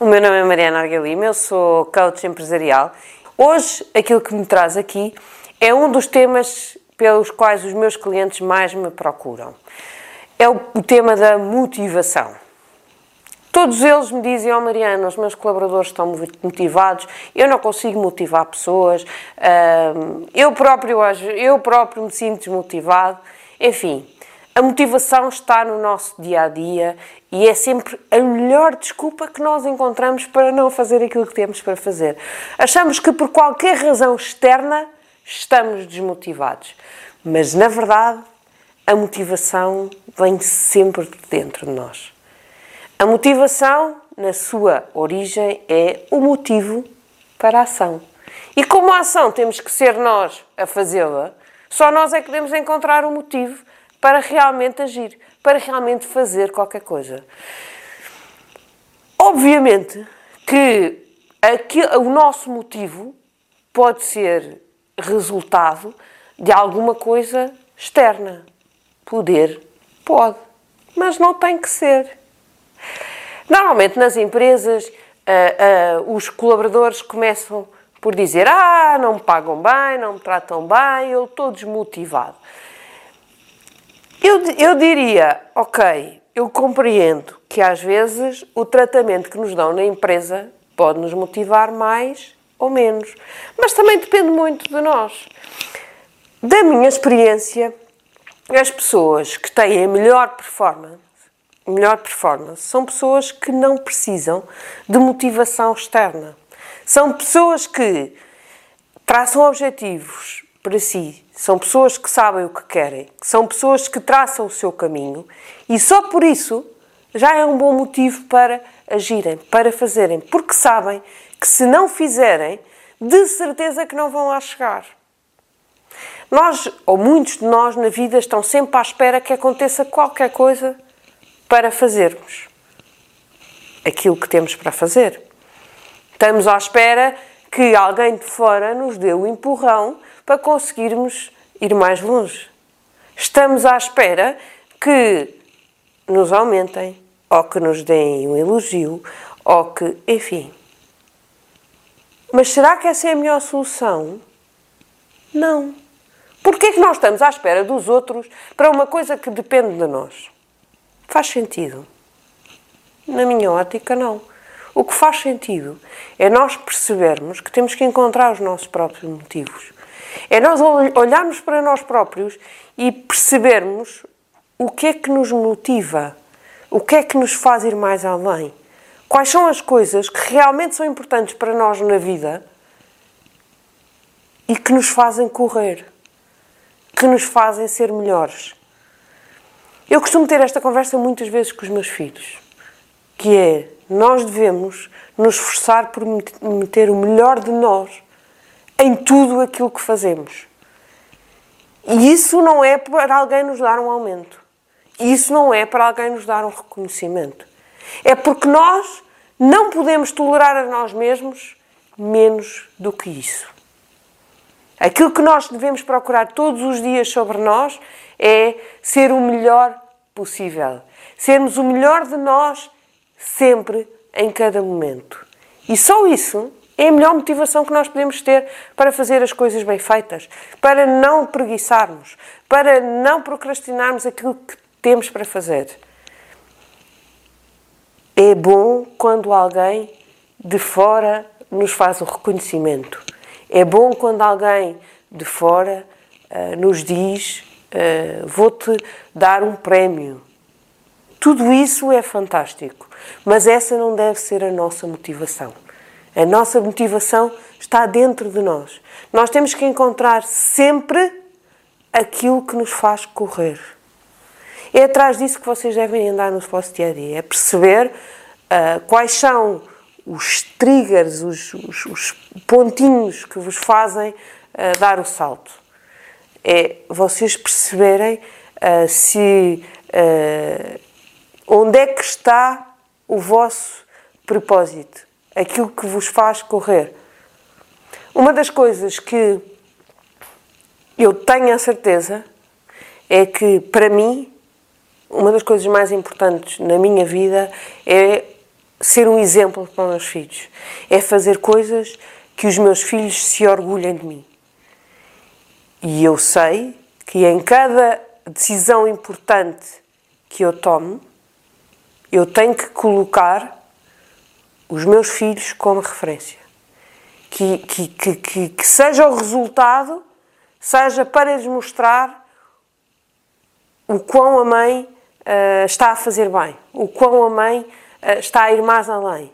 meu nome é Mariana Argalima, eu sou coach empresarial. Hoje, aquilo que me traz aqui é um dos temas pelos quais os meus clientes mais me procuram. É o, o tema da motivação. Todos eles me dizem, oh Mariana, os meus colaboradores estão motivados, eu não consigo motivar pessoas, eu, próprio, eu próprio me sinto desmotivado. Enfim, a motivação está no nosso dia a dia e é sempre a melhor desculpa que nós encontramos para não fazer aquilo que temos para fazer. Achamos que por qualquer razão externa estamos desmotivados, mas na verdade a motivação vem sempre de dentro de nós. A motivação, na sua origem, é o motivo para a ação. E como a ação temos que ser nós a fazê-la, só nós é que podemos encontrar o motivo para realmente agir, para realmente fazer qualquer coisa. Obviamente que aquilo, o nosso motivo pode ser resultado de alguma coisa externa. Poder pode, mas não tem que ser. Normalmente nas empresas uh, uh, os colaboradores começam por dizer ah, não me pagam bem, não me tratam bem, eu estou desmotivado. Eu, eu diria, ok, eu compreendo que às vezes o tratamento que nos dão na empresa pode nos motivar mais ou menos, mas também depende muito de nós. Da minha experiência, as pessoas que têm a melhor performance, melhor performance são pessoas que não precisam de motivação externa. São pessoas que traçam objetivos para si, são pessoas que sabem o que querem, são pessoas que traçam o seu caminho e só por isso já é um bom motivo para agirem, para fazerem, porque sabem que se não fizerem, de certeza que não vão lá chegar. Nós, ou muitos de nós na vida, estão sempre à espera que aconteça qualquer coisa para fazermos aquilo que temos para fazer. Estamos à espera que alguém de fora nos dê o empurrão para conseguirmos ir mais longe. Estamos à espera que nos aumentem, ou que nos deem um elogio, ou que, enfim. Mas será que essa é a melhor solução? Não. Porquê é que nós estamos à espera dos outros para uma coisa que depende de nós? Faz sentido? Na minha ótica, não. O que faz sentido é nós percebermos que temos que encontrar os nossos próprios motivos. É nós olharmos para nós próprios e percebermos o que é que nos motiva, o que é que nos faz ir mais além. Quais são as coisas que realmente são importantes para nós na vida e que nos fazem correr, que nos fazem ser melhores. Eu costumo ter esta conversa muitas vezes com os meus filhos, que é nós devemos nos esforçar por meter o melhor de nós em tudo aquilo que fazemos. E isso não é para alguém nos dar um aumento. Isso não é para alguém nos dar um reconhecimento. É porque nós não podemos tolerar a nós mesmos menos do que isso. Aquilo que nós devemos procurar todos os dias sobre nós é ser o melhor possível. Sermos o melhor de nós sempre, em cada momento. E só isso é a melhor motivação que nós podemos ter para fazer as coisas bem feitas, para não preguiçarmos, para não procrastinarmos aquilo que temos para fazer. É bom quando alguém de fora nos faz o reconhecimento. É bom quando alguém de fora uh, nos diz: uh, Vou-te dar um prémio. Tudo isso é fantástico, mas essa não deve ser a nossa motivação. A nossa motivação está dentro de nós. Nós temos que encontrar sempre aquilo que nos faz correr. É atrás disso que vocês devem andar no vosso dia a dia, é perceber uh, quais são os triggers, os, os, os, pontinhos que vos fazem uh, dar o salto. É vocês perceberem uh, se onde é que está o vosso propósito aquilo que vos faz correr. Uma das coisas que eu tenho a certeza é que, para mim, uma das coisas mais importantes na minha vida é ser um exemplo para os meus filhos. É fazer coisas que os meus filhos se orgulhem de mim. E eu sei que em cada decisão importante que eu tomo, eu tenho que colocar os meus filhos como referência. Que, que, que, que, que seja o resultado, seja para lhes mostrar o quão a mãe uh, está a fazer bem, o quão a mãe uh, está a ir mais além.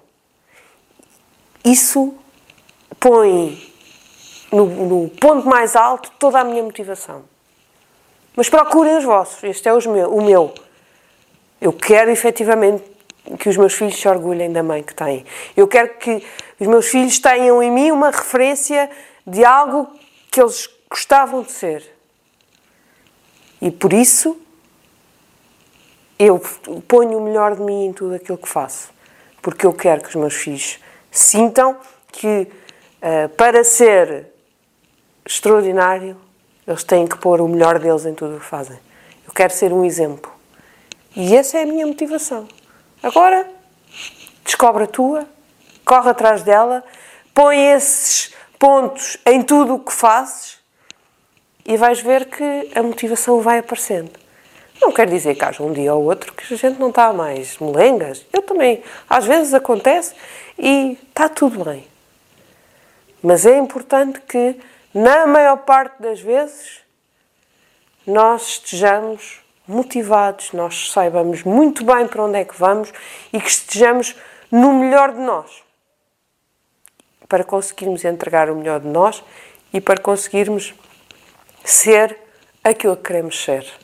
Isso põe no, no, ponto mais alto toda a minha motivação. Mas procurem os vossos, este é os meu, o meu. Eu quero efetivamente que os meus filhos se orgulhem da mãe que têm. Eu quero que os meus filhos tenham em mim uma referência de algo que eles gostavam de ser. E por isso eu ponho o melhor de mim em tudo aquilo que faço. Porque eu quero que os meus filhos sintam que uh, para ser extraordinário eles têm que pôr o melhor deles em tudo o que fazem. Eu quero ser um exemplo. E essa é a minha motivação. Agora, descobre a tua, corre atrás dela, põe esses pontos em tudo o que fazes e vais ver que a motivação vai aparecendo. Não quer dizer que haja um dia ou outro que a gente não está mais molengas. Eu também, às vezes acontece e está tudo bem. Mas é importante que, na maior parte das vezes, nós estejamos motivados, nós saibamos muito bem para onde é que vamos e que estejamos no melhor de nós. Para conseguirmos entregar o melhor de nós e para conseguirmos ser aquilo que queremos ser.